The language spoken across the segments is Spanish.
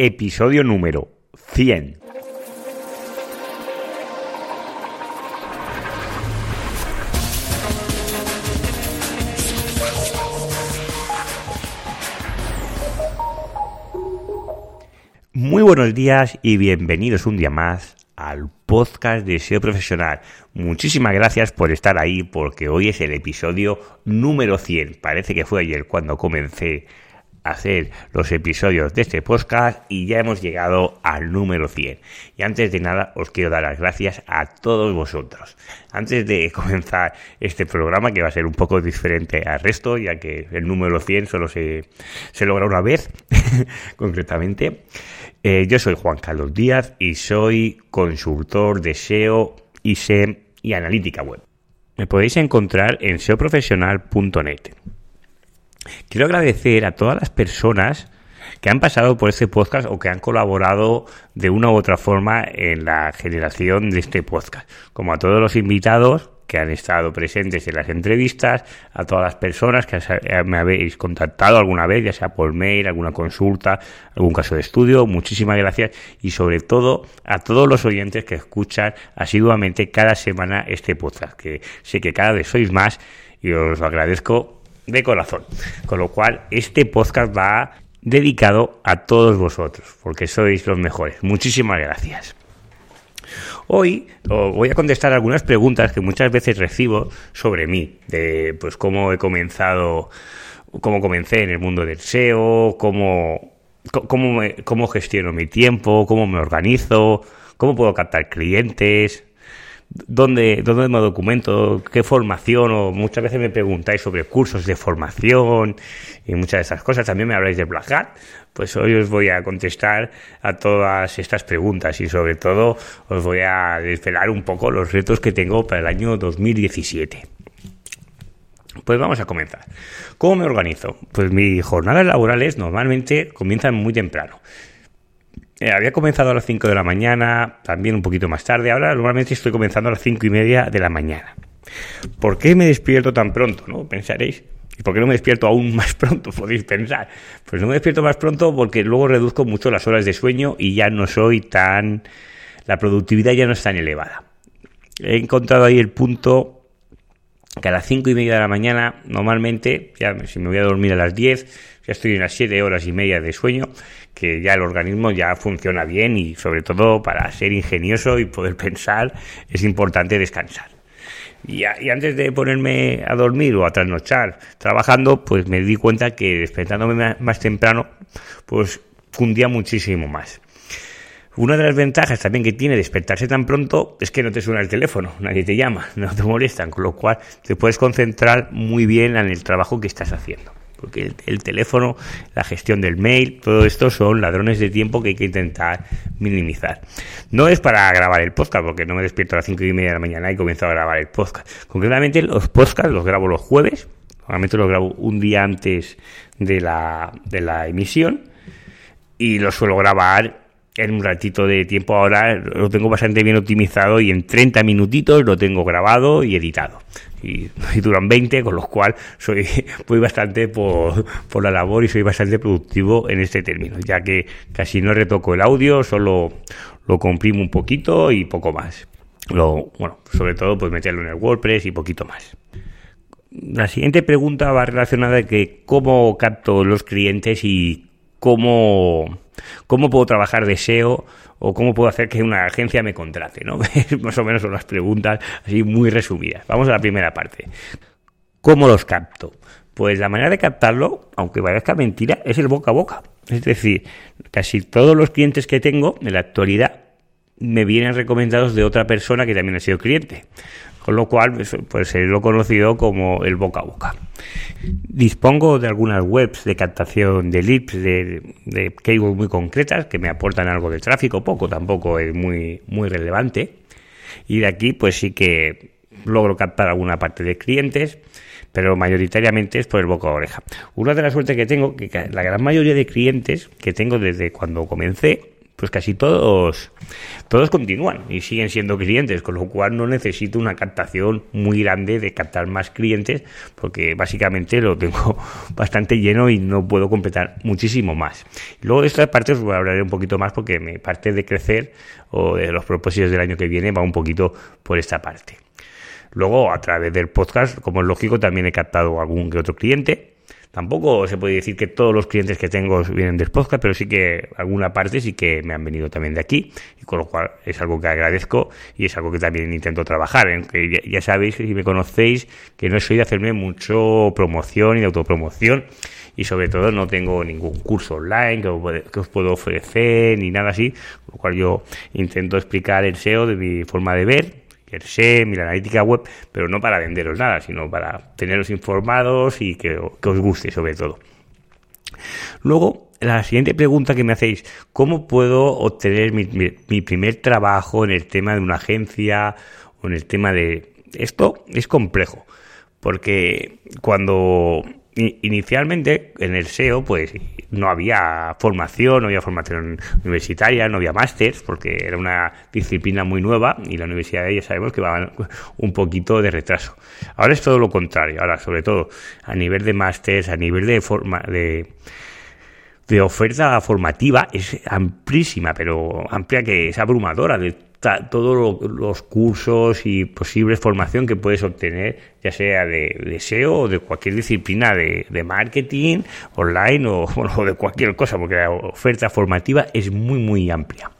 episodio número 100. Muy buenos días y bienvenidos un día más al podcast de SEO Profesional. Muchísimas gracias por estar ahí porque hoy es el episodio número 100. Parece que fue ayer cuando comencé hacer los episodios de este podcast y ya hemos llegado al número 100. Y antes de nada os quiero dar las gracias a todos vosotros. Antes de comenzar este programa que va a ser un poco diferente al resto ya que el número 100 solo se, se logra una vez concretamente. Eh, yo soy Juan Carlos Díaz y soy consultor de SEO, ISEM y analítica web. Me podéis encontrar en seoprofesional.net. Quiero agradecer a todas las personas que han pasado por este podcast o que han colaborado de una u otra forma en la generación de este podcast, como a todos los invitados que han estado presentes en las entrevistas, a todas las personas que me habéis contactado alguna vez, ya sea por mail, alguna consulta, algún caso de estudio, muchísimas gracias. Y sobre todo a todos los oyentes que escuchan asiduamente cada semana este podcast, que sé que cada vez sois más y os lo agradezco de corazón. Con lo cual, este podcast va dedicado a todos vosotros, porque sois los mejores. Muchísimas gracias. Hoy voy a contestar algunas preguntas que muchas veces recibo sobre mí, de pues cómo he comenzado, cómo comencé en el mundo del SEO, cómo, cómo, cómo gestiono mi tiempo, cómo me organizo, cómo puedo captar clientes, dónde, dónde me documento, qué formación, o muchas veces me preguntáis sobre cursos de formación y muchas de esas cosas. También me habláis de Black Hat. Pues hoy os voy a contestar a todas estas preguntas y sobre todo os voy a desvelar un poco los retos que tengo para el año 2017. Pues vamos a comenzar. ¿Cómo me organizo? Pues mis jornadas laborales normalmente comienzan muy temprano. Eh, había comenzado a las 5 de la mañana, también un poquito más tarde. Ahora normalmente estoy comenzando a las 5 y media de la mañana. ¿Por qué me despierto tan pronto? ¿No? Pensaréis. ¿Y por qué no me despierto aún más pronto? Podéis pensar. Pues no me despierto más pronto porque luego reduzco mucho las horas de sueño y ya no soy tan... La productividad ya no es tan elevada. He encontrado ahí el punto que a las 5 y media de la mañana, normalmente, ya si me voy a dormir a las 10, ya estoy en las 7 horas y media de sueño, que ya el organismo ya funciona bien y sobre todo para ser ingenioso y poder pensar es importante descansar. Y, antes de ponerme a dormir o a trasnochar trabajando, pues me di cuenta que despertándome más temprano, pues fundía muchísimo más. Una de las ventajas también que tiene despertarse tan pronto es que no te suena el teléfono, nadie te llama, no te molestan, con lo cual te puedes concentrar muy bien en el trabajo que estás haciendo porque el, teléfono, la gestión del mail, todo esto son ladrones de tiempo que hay que intentar minimizar. No es para grabar el podcast, porque no me despierto a las cinco y media de la mañana y comienzo a grabar el podcast. Concretamente los podcasts los grabo los jueves, normalmente los grabo un día antes de la, de la emisión y los suelo grabar en un ratito de tiempo ahora lo tengo bastante bien optimizado y en 30 minutitos lo tengo grabado y editado. Y, duran 20, con lo cual soy voy bastante por, por, la labor y soy bastante productivo en este término, ya que casi no retoco el audio, solo lo comprimo un poquito y poco más. Lo, bueno, sobre todo pues meterlo en el WordPress y poquito más. La siguiente pregunta va relacionada de que cómo capto los clientes y cómo ¿Cómo puedo trabajar de SEO o cómo puedo hacer que una agencia me contrate? ¿no? Más o menos son las preguntas así muy resumidas. Vamos a la primera parte. ¿Cómo los capto? Pues la manera de captarlo, aunque parezca mentira, es el boca a boca. Es decir, casi todos los clientes que tengo en la actualidad me vienen recomendados de otra persona que también ha sido cliente. Con lo cual, pues, pues lo he conocido como el boca a boca. Dispongo de algunas webs de captación de leads de, de keywords muy concretas que me aportan algo de tráfico, poco tampoco es muy, muy relevante. Y de aquí, pues sí que logro captar alguna parte de clientes, pero mayoritariamente es por el boca a oreja. Una de las suertes que tengo, que la gran mayoría de clientes que tengo desde cuando comencé, pues casi todos, todos continúan y siguen siendo clientes, con lo cual no necesito una captación muy grande de captar más clientes, porque básicamente lo tengo bastante lleno y no puedo completar muchísimo más. Luego de esta parte os hablaré un poquito más porque mi parte de crecer o de los propósitos del año que viene va un poquito por esta parte. Luego, a través del podcast, como es lógico, también he captado algún que otro cliente Tampoco se puede decir que todos los clientes que tengo vienen del podcast, pero sí que alguna parte sí que me han venido también de aquí, y con lo cual es algo que agradezco y es algo que también intento trabajar. En que ya, sabéis, si me conocéis, que no soy de hacerme mucho promoción y de autopromoción, y sobre todo no tengo ningún curso online que os puedo ofrecer ni nada así, con lo cual yo intento explicar el SEO de mi forma de ver el SEM y la analítica web, pero no para venderos nada, sino para teneros informados y que, os guste sobre todo. Luego, la siguiente pregunta que me hacéis, ¿cómo puedo obtener mi, mi, primer trabajo en el tema de una agencia o en el tema de... Esto es complejo, porque cuando inicialmente en el SEO, pues no había formación, no había formación universitaria, no había másters, porque era una disciplina muy nueva y la universidad ya sabemos que va un poquito de retraso. Ahora es todo lo contrario, ahora sobre todo a nivel de másters, a nivel de forma de de oferta formativa es amplísima, pero amplia que es abrumadora de todos los cursos y posibles formación que puedes obtener, ya sea de, SEO o de cualquier disciplina de, marketing, online o, o, de cualquier cosa, porque la oferta formativa es muy, muy amplia.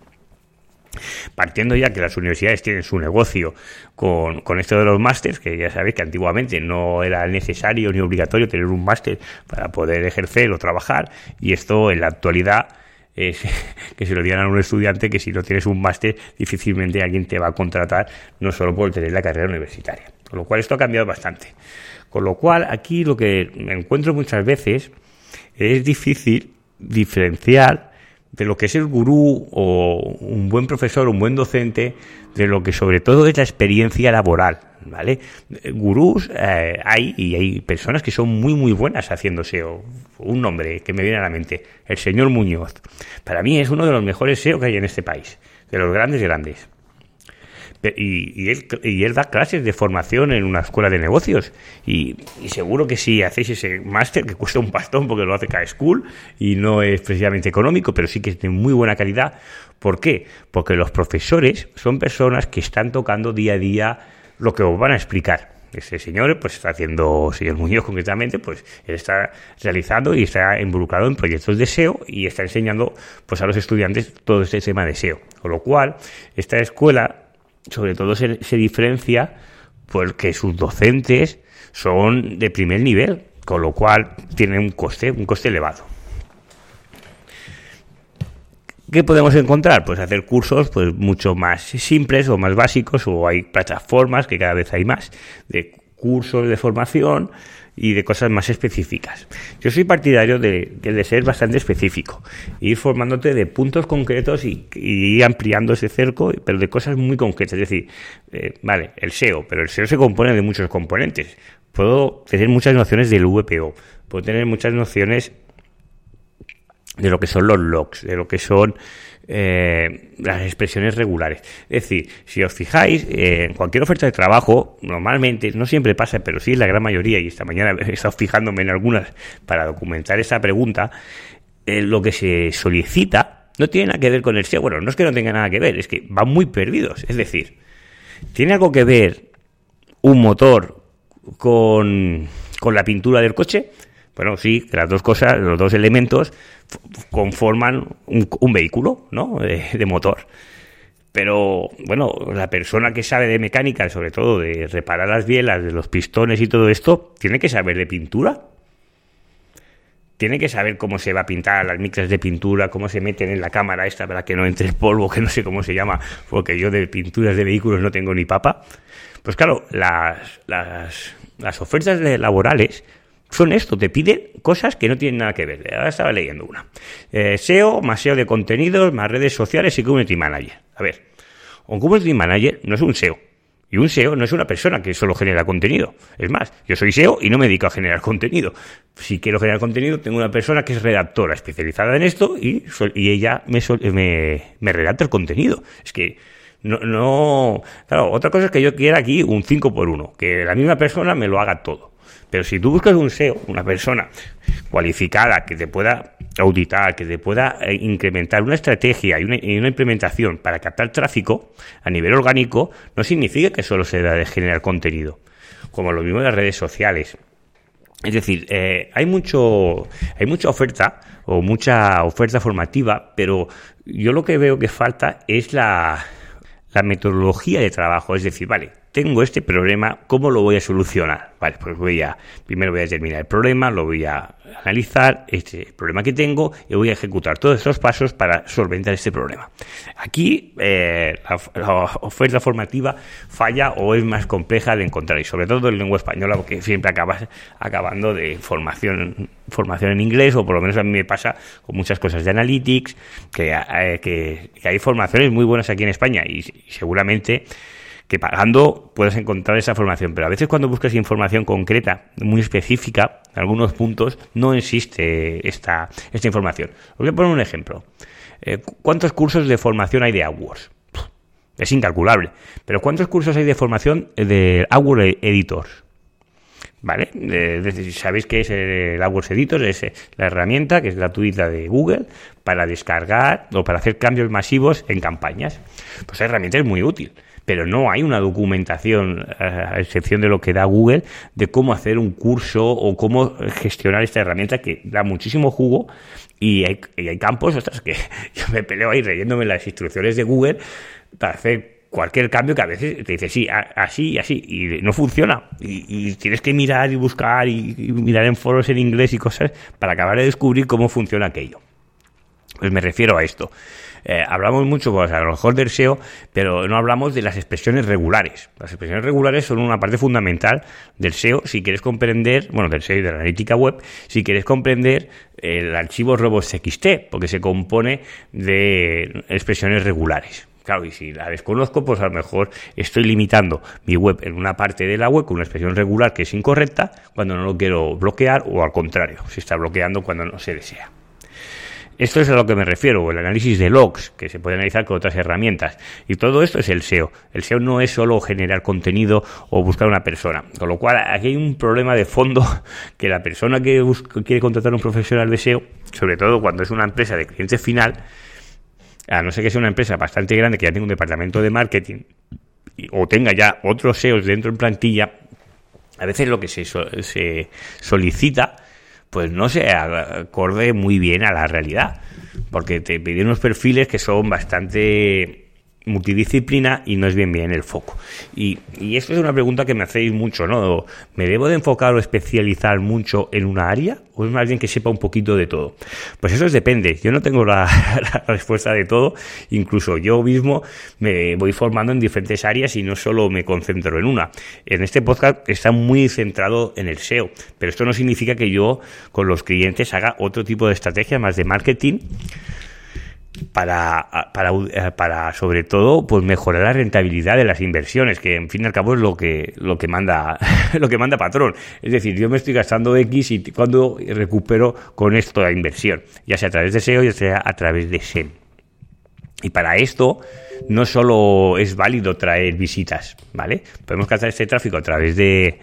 Partiendo ya que las universidades tienen su negocio con, con esto de los másters, que ya sabéis que antiguamente no era necesario ni obligatorio tener un máster para poder ejercer o trabajar, y esto en la actualidad es que se lo digan a un estudiante que si no tienes un máster difícilmente alguien te va a contratar no solo por tener la carrera universitaria. Con lo cual esto ha cambiado bastante. Con lo cual aquí lo que me encuentro muchas veces es difícil diferenciar de lo que es el gurú o un buen profesor, un buen docente, de lo que sobre todo es la experiencia laboral. ¿Vale? Gurús eh, hay y hay personas que son muy muy buenas haciendo SEO. Un nombre que me viene a la mente, el señor Muñoz. Para mí es uno de los mejores SEO que hay en este país, de los grandes grandes. Y, él, y, él, da clases de formación en una escuela de negocios. Y, seguro que si hacéis ese máster, que cuesta un pastón porque lo hace cada school y no es precisamente económico, pero sí que es de muy buena calidad. ¿Por qué? Porque los profesores son personas que están tocando día a día lo que os van a explicar. Ese señor, pues está haciendo, señor Muñoz concretamente, pues él está realizando y está involucrado en proyectos de SEO y está enseñando pues a los estudiantes todo este tema de SEO. Con lo cual, esta escuela sobre todo se, se diferencia porque sus docentes son de primer nivel, con lo cual tienen un coste, un coste elevado. ¿Qué podemos encontrar? Pues hacer cursos pues mucho más simples o más básicos o hay plataformas que cada vez hay más de cursos de formación y de cosas más específicas. Yo soy partidario de, de ser bastante específico, ir formándote de puntos concretos y, ir ampliando ese cerco, pero de cosas muy concretas. Es decir, eh, vale, el SEO, pero el SEO se compone de muchos componentes. Puedo tener muchas nociones del VPO, puedo tener muchas nociones de lo que son los logs, de lo que son eh, las expresiones regulares. Es decir, si os fijáis, eh, en cualquier oferta de trabajo, normalmente, no siempre pasa, pero sí la gran mayoría, y esta mañana he estado fijándome en algunas para documentar esa pregunta, eh, lo que se solicita no tiene nada que ver con el SEO. Bueno, no es que no tenga nada que ver, es que van muy perdidos. Es decir, ¿tiene algo que ver un motor con, con la pintura del coche? Bueno, sí, las dos cosas, los dos elementos conforman un, vehículo, ¿no? De, motor. Pero, bueno, la persona que sabe de mecánica, sobre todo de reparar las bielas, de los pistones y todo esto, tiene que saber de pintura. Tiene que saber cómo se va a pintar las micras de pintura, cómo se meten en la cámara esta para que no entre el polvo, que no sé cómo se llama, porque yo de pinturas de vehículos no tengo ni papa. Pues claro, las, las, las ofertas laborales son esto, te piden cosas que no tienen nada que ver. Ahora estaba leyendo una. Eh, SEO, más SEO de contenidos, más redes sociales y Community Manager. A ver, un Community Manager no es un SEO. Y un SEO no es una persona que solo genera contenido. Es más, yo soy SEO y no me dedico a generar contenido. Si quiero generar contenido, tengo una persona que es redactora especializada en esto y, y ella me, me, me redacta el contenido. Es que no, no, claro, otra cosa es que yo quiera aquí un 5 por 1, que la misma persona me lo haga todo. Pero si tú buscas un SEO, una persona cualificada que te pueda auditar, que te pueda eh, incrementar una estrategia y una, implementación para captar tráfico a nivel orgánico, no significa que solo se da de generar contenido. Como lo mismo en las redes sociales. Es decir, eh, hay mucho, hay mucha oferta o mucha oferta formativa, pero yo lo que veo que falta es la, la metodología de trabajo. Es decir, vale, tengo este problema, ¿cómo lo voy a solucionar? Vale, pues voy a, primero voy a determinar el problema, lo voy a analizar, este problema que tengo, y voy a ejecutar todos estos pasos para solventar este problema. Aquí eh, la, oferta formativa falla o es más compleja de encontrar, y sobre todo en lengua española, porque siempre acabas acabando de formación, formación en inglés, o por lo menos a mí me pasa con muchas cosas de analytics, que, eh, que, hay formaciones muy buenas aquí en España, y seguramente que pagando puedes encontrar esa formación, pero a veces cuando buscas información concreta, muy específica, en algunos puntos, no existe esta, esta información. Os voy a poner un ejemplo. Eh, ¿Cuántos cursos de formación hay de AdWords? Es incalculable. Pero ¿cuántos cursos hay de formación de AdWords Editors? ¿Vale? sabéis que es el AdWords Editor, es eh, la herramienta que es gratuita de Google para descargar o para hacer cambios masivos en campañas. Pues esa herramienta es muy útil pero no hay una documentación, a excepción de lo que da Google, de cómo hacer un curso o cómo gestionar esta herramienta que da muchísimo jugo y hay, campos, ostras, que yo me peleo ahí leyéndome las instrucciones de Google para hacer cualquier cambio que a veces te dice sí, así y así, y no funciona. Y, tienes que mirar y buscar y, mirar en foros en inglés y cosas para acabar de descubrir cómo funciona aquello. Pues me refiero a esto. Eh, hablamos mucho, pues, a lo mejor del SEO, pero no hablamos de las expresiones regulares. Las expresiones regulares son una parte fundamental del SEO si quieres comprender, bueno, del SEO y de la analítica web, si quieres comprender el archivo robots.txt, porque se compone de expresiones regulares. Claro, y si la desconozco, pues a lo mejor estoy limitando mi web en una parte de la web con una expresión regular que es incorrecta cuando no lo quiero bloquear o al contrario, se está bloqueando cuando no se desea. Esto es a lo que me refiero, el análisis de logs, que se puede analizar con otras herramientas. Y todo esto es el SEO. El SEO no es solo generar contenido o buscar una persona. Con lo cual, aquí hay un problema de fondo que la persona que quiere contratar a un profesional de SEO, sobre todo cuando es una empresa de cliente final, a no ser que sea una empresa bastante grande que ya tenga un departamento de marketing o tenga ya otros SEOs dentro en plantilla, a veces lo que se, se solicita pues no se acorde muy bien a la realidad, porque te piden unos perfiles que son bastante multidisciplina y no es bien bien el foco. Y, y esto es una pregunta que me hacéis mucho, ¿no? ¿Me debo de enfocar o especializar mucho en una área? ¿O es más bien que sepa un poquito de todo? Pues eso depende. Yo no tengo la, respuesta de todo. Incluso yo mismo me voy formando en diferentes áreas y no solo me concentro en una. En este podcast está muy centrado en el SEO, pero esto no significa que yo con los clientes haga otro tipo de estrategia más de marketing para, para, eh, para sobre todo pues mejorar la rentabilidad de las inversiones que en fin y al cabo es lo que lo que manda lo que manda patrón. Es decir yo me estoy gastando x y cuando recupero con esto la inversión ya sea a través de SEO ya sea a través de SEM y para esto no solo es válido traer visitas vale podemos captar este tráfico a través de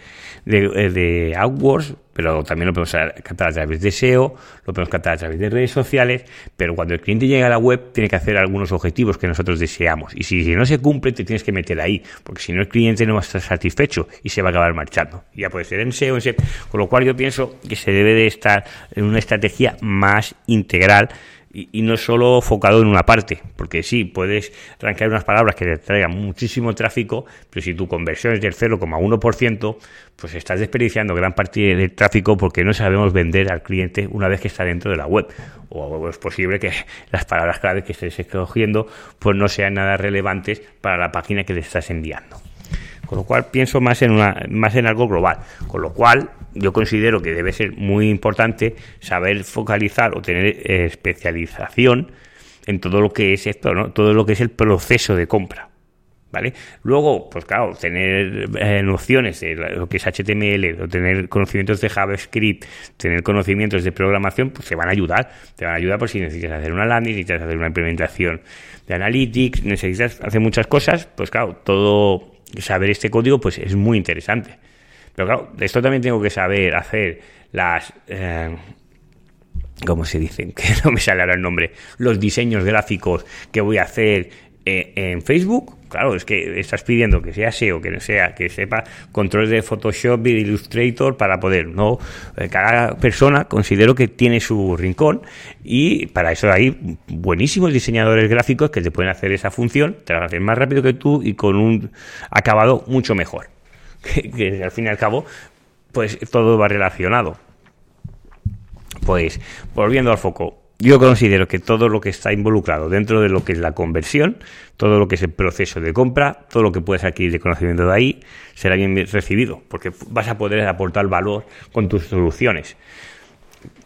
de, eh, AdWords, pero también lo podemos captar a través de SEO, lo podemos captar a través de redes sociales, pero cuando el cliente llega a la web tiene que hacer algunos objetivos que nosotros deseamos. Y si, no se cumple, te tienes que meter ahí, porque si no el cliente no va a estar satisfecho y se va a acabar marchando. Ya puede ser en SEO, en SEO. Con lo cual yo pienso que se debe de estar en una estrategia más integral y, no solo focado en una parte, porque sí, puedes arrancar unas palabras que te traigan muchísimo tráfico, pero si tu conversión es del 0,1%, pues estás desperdiciando gran parte del tráfico porque no sabemos vender al cliente una vez que está dentro de la web. O es posible que las palabras clave que estés escogiendo pues no sean nada relevantes para la página que le estás enviando. Con lo cual pienso más en, una, más en algo global. Con lo cual yo considero que debe ser muy importante saber focalizar o tener eh, especialización en todo lo que es esto, ¿no? todo lo que es el proceso de compra. ¿vale? Luego, pues claro, tener eh, nociones de lo que es HTML, o tener conocimientos de JavaScript, tener conocimientos de programación, pues te van a ayudar. Te van a ayudar por si necesitas hacer una landing, necesitas hacer una implementación de Analytics, necesitas hacer muchas cosas, pues claro, todo saber este código pues es muy interesante. Pero claro, esto también tengo que saber hacer las... Eh, ¿Cómo se dicen? Que no me sale ahora el nombre. Los diseños gráficos que voy a hacer eh, en Facebook, claro, es que estás pidiendo que sea SEO, que no sea, que sepa controles de Photoshop y de Illustrator para poder, no, eh, cada persona considero que tiene su rincón y para eso hay buenísimos diseñadores gráficos que te pueden hacer esa función, te la hacer más rápido que tú y con un acabado mucho mejor. Que, al fin y al cabo, pues todo va relacionado. Pues, volviendo al foco, yo considero que todo lo que está involucrado dentro de lo que es la conversión, todo lo que es el proceso de compra, todo lo que puedes adquirir de conocimiento de ahí, será bien recibido, porque vas a poder aportar valor con tus soluciones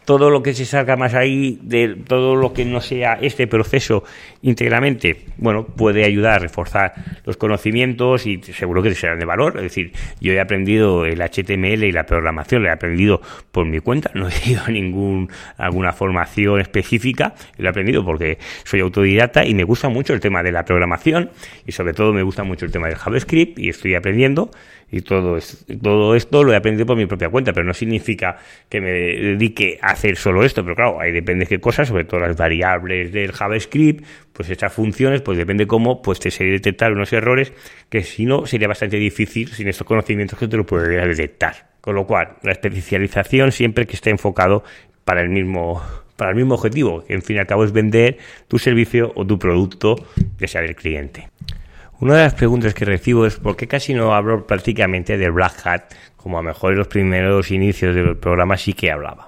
todo lo que se salga más ahí, de todo lo que no sea este proceso íntegramente, bueno, puede ayudar a reforzar los conocimientos y seguro que serán de valor. Es decir, yo he aprendido el HTML y la programación, lo he aprendido por mi cuenta, no he ido a ningún, alguna formación específica, lo he aprendido porque soy autodidacta y me gusta mucho el tema de la programación y sobre todo me gusta mucho el tema del JavaScript y estoy aprendiendo y todo, todo esto lo he aprendido por mi propia cuenta, pero no significa que me dedique a hacer solo esto, pero claro, ahí depende qué cosas, sobre todo las variables del JavaScript, pues estas funciones, pues depende cómo, pues te sé detectar unos errores que si no sería bastante difícil sin estos conocimientos que te lo podría detectar. Con lo cual, la especialización siempre que esté enfocado para el mismo para el mismo objetivo, que en fin y al cabo es vender tu servicio o tu producto, que sea del cliente. Una de las preguntas que recibo es por qué casi no hablo prácticamente de Black Hat, como a lo mejor en los primeros inicios del programa sí que hablaba.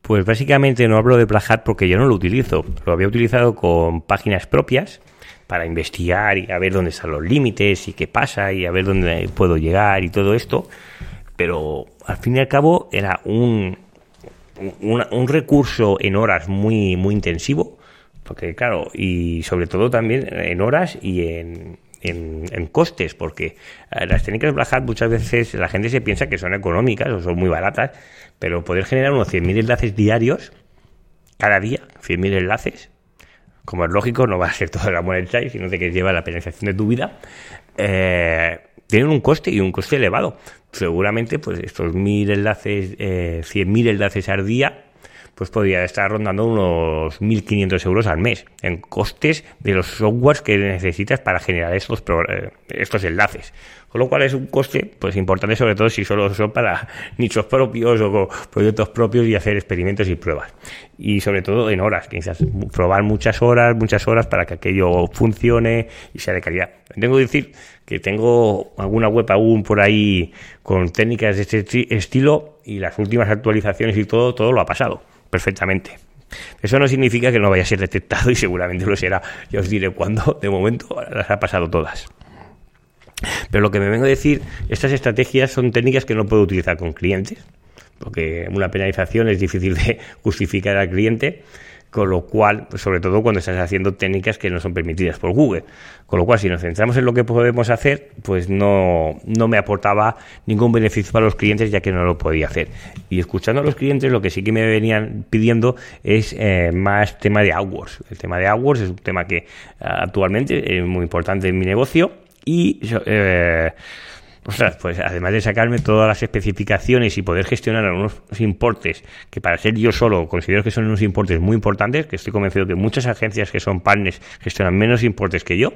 Pues básicamente no hablo de Black Hat porque yo no lo utilizo. Lo había utilizado con páginas propias para investigar y a ver dónde están los límites y qué pasa y a ver dónde puedo llegar y todo esto. Pero al fin y al cabo era un, un, recurso en horas muy, muy intensivo. Porque claro, y sobre todo también en horas y en, en, costes, porque eh, las técnicas Black Hat muchas veces la gente se piensa que son económicas o son muy baratas, pero poder generar unos 100.000 enlaces diarios, cada día, 100.000 enlaces, como es lógico, no va a ser toda la monetize, sino de que lleva la penalización de tu vida, eh, tienen un coste y un coste elevado. Seguramente, pues estos mil enlaces, eh, 100.000 enlaces al día, pues podría estar rondando unos 1.500 euros al mes en costes de los softwares que necesitas para generar estos, eh, estos enlaces. Con lo cual es un coste pues importante sobre todo si solo son para nichos propios o proyectos propios y hacer experimentos y pruebas. Y sobre todo en horas, que probar muchas horas, muchas horas para que aquello funcione y sea de calidad. Tengo que decir que tengo alguna web aún por ahí con técnicas de este estilo y las últimas actualizaciones y todo, todo lo ha pasado perfectamente. Eso no significa que no vaya a ser detectado y seguramente lo será. Ya os diré cuándo. De momento las ha pasado todas. Pero lo que me vengo a decir, estas estrategias son técnicas que no puedo utilizar con clientes, porque una penalización es difícil de justificar al cliente con lo cual, pues sobre todo cuando estás haciendo técnicas que no son permitidas por Google. Con lo cual, si nos centramos en lo que podemos hacer, pues no, no me aportaba ningún beneficio para los clientes ya que no lo podía hacer. Y escuchando a los clientes, lo que sí que me venían pidiendo es eh, más tema de AdWords. El tema de AdWords es un tema que actualmente es muy importante en mi negocio y... Eh, Ostras, pues además de sacarme todas las especificaciones y poder gestionar unos importes que para ser yo solo considero que son unos importes muy importantes, que estoy convencido que muchas agencias que son partners gestionan menos importes que yo,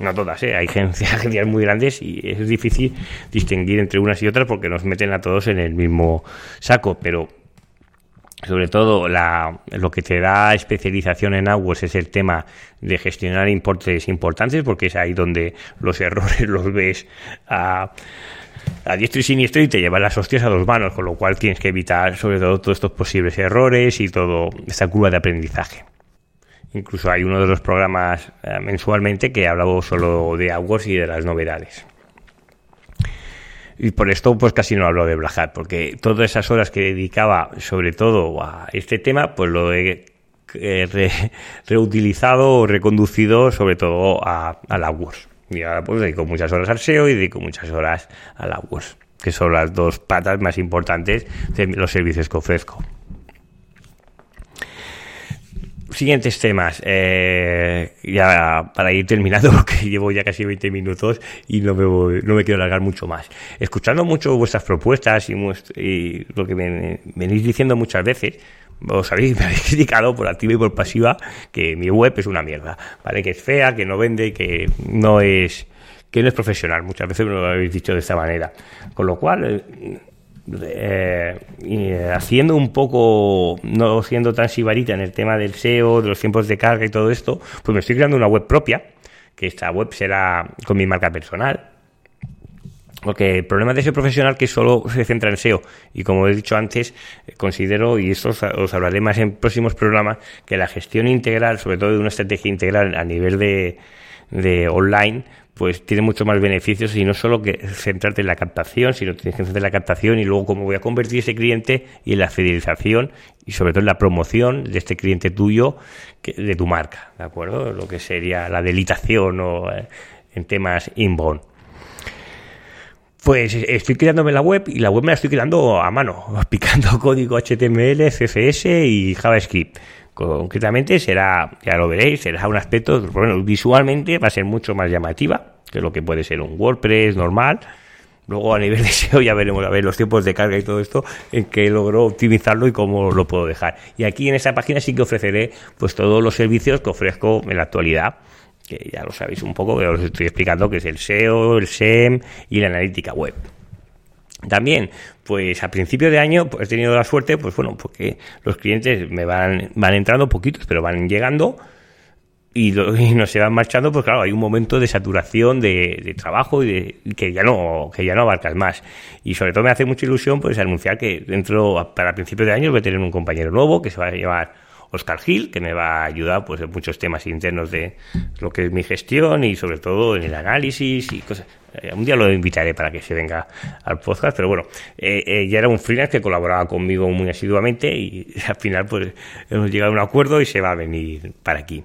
no todas, ¿eh? hay agencias, muy grandes y es difícil distinguir entre unas y otras porque nos meten a todos en el mismo saco, pero sobre todo la, lo que te da especialización en AWS es el tema de gestionar importes importantes, porque es ahí donde los errores los ves a, a diestro y siniestro y te llevan las hostias a dos manos, con lo cual tienes que evitar sobre todo todos estos posibles errores y toda esta curva de aprendizaje. Incluso hay uno de los programas eh, mensualmente que habla solo de AWS y de las novedades. Y por esto, pues casi no hablo de Black porque todas esas horas que dedicaba, sobre todo a este tema, pues lo he reutilizado o reconducido sobre todo a, a la Y ahora pues dedico muchas horas al SEO y dedico muchas horas al AdWords, que son las dos patas más importantes de los servicios que ofrezco. Siguientes temas. Eh, ya para ir terminando, porque llevo ya casi 20 minutos y no me, no me quiero alargar mucho más. Escuchando mucho vuestras propuestas y, y lo que me, venís diciendo muchas veces, os habéis, me habéis criticado por activa y por pasiva que mi web es una mierda, ¿vale? Que es fea, que no vende, que no es que no es profesional. Muchas veces me lo habéis dicho de esta manera. Con lo cual, eh, eh, haciendo un poco, no siendo tan sibarita en el tema del SEO, de los tiempos de carga y todo esto, pues me estoy creando una web propia, que esta web será con mi marca personal, porque el problema de ese profesional que solo se centra en SEO, y como he dicho antes, considero, y esto os, hablaré más en próximos programas, que la gestión integral, sobre todo de una estrategia integral a nivel de, de online, pues tiene mucho más beneficios y no solo que centrarte en la captación, sino tienes que centrarte en la captación y luego cómo voy a convertir ese cliente y en la fidelización y sobre todo en la promoción de este cliente tuyo, de tu marca, ¿de acuerdo? Lo que sería la delitación o eh, en temas inbound. Pues estoy creándome la web y la web me la estoy creando a mano, picando código HTML, CSS y JavaScript. Concretamente será, ya lo veréis, será un aspecto, bueno, visualmente va a ser mucho más llamativa que lo que puede ser un WordPress normal. Luego a nivel de SEO ya veremos a ver los tiempos de carga y todo esto en que logro optimizarlo y cómo lo puedo dejar. Y aquí en esta página sí que ofreceré pues todos los servicios que ofrezco en la actualidad que ya lo sabéis un poco, que os estoy explicando que es el SEO, el SEM y la analítica web. También, pues a principio de año pues, he tenido la suerte, pues bueno, porque los clientes me van, van entrando poquitos, pero van llegando y, no se van marchando, pues claro, hay un momento de saturación de, trabajo y de, que ya no que ya no abarcas más. Y sobre todo me hace mucha ilusión pues anunciar que dentro para principios de año voy a tener un compañero nuevo que se va a llevar Oscar Gil, que me va a ayudar pues, en muchos temas internos de lo que es mi gestión y sobre todo en el análisis y cosas. Eh, un día lo invitaré para que se venga al podcast, pero bueno, eh, eh, ya era un freelance que colaboraba conmigo muy asiduamente y al final pues hemos llegado a un acuerdo y se va a venir para aquí.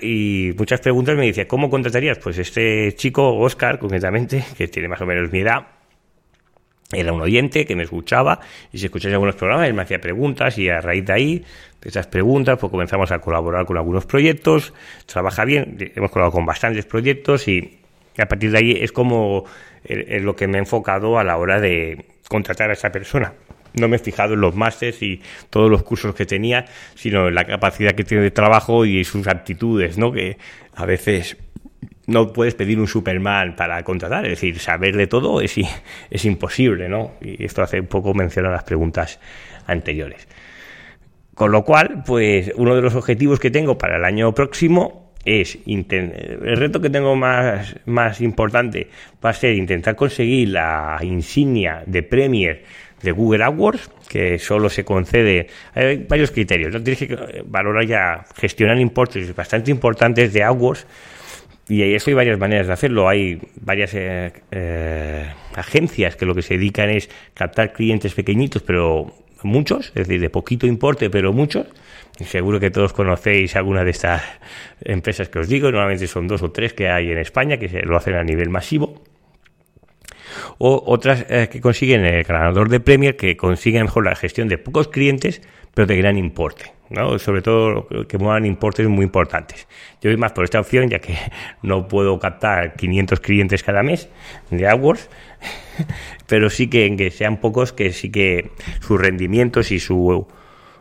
Y muchas preguntas me dicen, ¿cómo contratarías? Pues este chico, Oscar, concretamente, que tiene más o menos mi edad, era un oyente que me escuchaba y si escuchaba algunos programas él me hacía preguntas y a raíz de ahí, de esas preguntas, pues comenzamos a colaborar con algunos proyectos, trabaja bien, hemos colaborado con bastantes proyectos y a partir de ahí es como es lo que me he enfocado a la hora de contratar a esa persona. No me he fijado en los másteres y todos los cursos que tenía, sino en la capacidad que tiene de trabajo y sus aptitudes, ¿no? Que a veces no puedes pedir un Superman para contratar, es decir, saber de todo es, es imposible, ¿no? Y esto hace un poco mención a las preguntas anteriores. Con lo cual, pues uno de los objetivos que tengo para el año próximo es el reto que tengo más, más importante va a ser intentar conseguir la insignia de Premier de Google AdWords, que solo se concede, hay varios criterios, ¿no? tienes que valorar ya, gestionar importes bastante importantes de AdWords y eso hay varias maneras de hacerlo. Hay varias eh, eh, agencias que lo que se dedican es captar clientes pequeñitos, pero muchos, es decir, de poquito importe, pero muchos. Seguro que todos conocéis alguna de estas empresas que os digo. Normalmente son dos o tres que hay en España que se lo hacen a nivel masivo. O otras eh, que consiguen el ganador de Premier, que consiguen mejor la gestión de pocos clientes, pero de gran importe. ¿no? sobre todo que muevan importes muy importantes. Yo voy más por esta opción, ya que no puedo captar 500 clientes cada mes de AdWords, pero sí que que sean pocos, que sí que sus rendimientos y su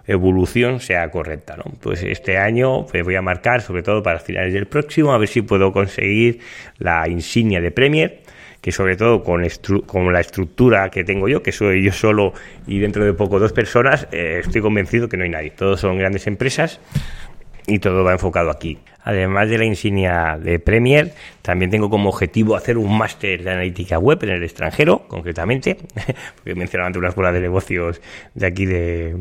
evolución sea correcta. ¿no? Pues este año pues voy a marcar, sobre todo para finales del próximo, a ver si puedo conseguir la insignia de Premier que sobre todo con, con la estructura que tengo yo, que soy yo solo y dentro de poco dos personas, eh, estoy convencido que no hay nadie. Todos son grandes empresas y todo va enfocado aquí. Además de la insignia de Premier, también tengo como objetivo hacer un máster de analítica web en el extranjero, concretamente, porque mencionaba antes una escuela de negocios de aquí de,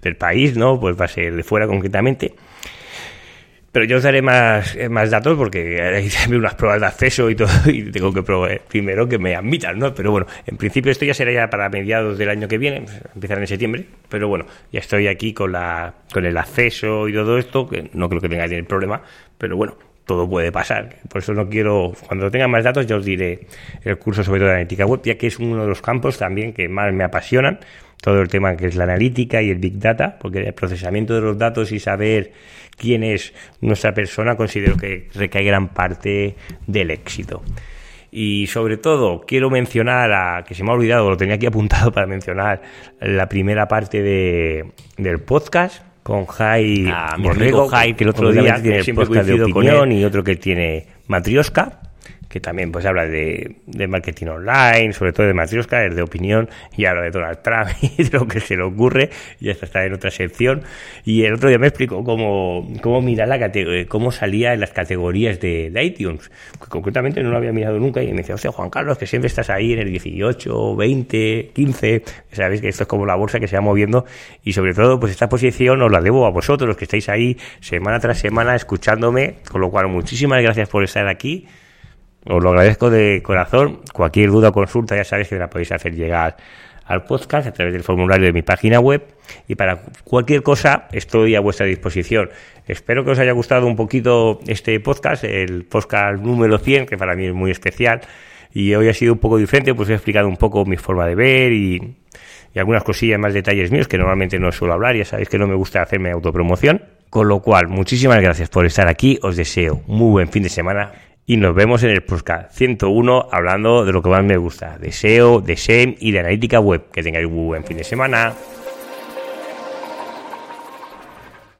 del país, ¿no? Pues va a ser de fuera concretamente. Pero yo os daré más, eh, más datos porque hay unas pruebas de acceso y todo, y tengo que probar primero que me admitan, ¿no? Pero bueno, en principio esto ya será ya para mediados del año que viene, pues, empezar en septiembre, pero bueno, ya estoy aquí con, la, con el acceso y todo esto, que no creo que tenga el problema, pero bueno, todo puede pasar. Por eso no quiero, cuando tenga más datos, yo os diré el curso sobre todo de analítica web, ya que es uno de los campos también que más me apasionan, todo el tema que es la analítica y el big data, porque el procesamiento de los datos y saber quién es nuestra persona considero que recae gran parte del éxito. Y sobre todo, quiero mencionar, a, que se me ha olvidado, lo tenía aquí apuntado para mencionar la primera parte de, del podcast, con Jai ah, amigo Jai, que el otro día tiene el podcast de opinión y otro que tiene Matrioska que también pues habla de, de, marketing online, sobre todo de Matrioska, es de opinión, y habla de Donald Trump y de lo que se le ocurre, y hasta está en otra sección. Y el otro día me explicó cómo, cómo mirar la cómo salía en las categorías de, iTunes, que concretamente no lo había mirado nunca, y me o sea, Juan Carlos, que siempre estás ahí en el 18, 20, 15, sabéis que esto es como la bolsa que se va moviendo, y sobre todo, pues esta posición os la debo a vosotros, los que estáis ahí semana tras semana escuchándome, con lo cual muchísimas gracias por estar aquí os lo agradezco de corazón. Cualquier duda o consulta ya sabéis que la podéis hacer llegar al podcast a través del formulario de mi página web y para cualquier cosa estoy a vuestra disposición. Espero que os haya gustado un poquito este podcast, el podcast número 100, que para mí es muy especial y hoy ha sido un poco diferente, pues he explicado un poco mi forma de ver y, y algunas cosillas más detalles míos que normalmente no suelo hablar, ya sabéis que no me gusta hacerme autopromoción. Con lo cual, muchísimas gracias por estar aquí, os deseo muy buen fin de semana y nos vemos en el podcast 101 hablando de lo que más me gusta, de SEO, de SEM y de analítica web. Que tengáis un buen fin de semana.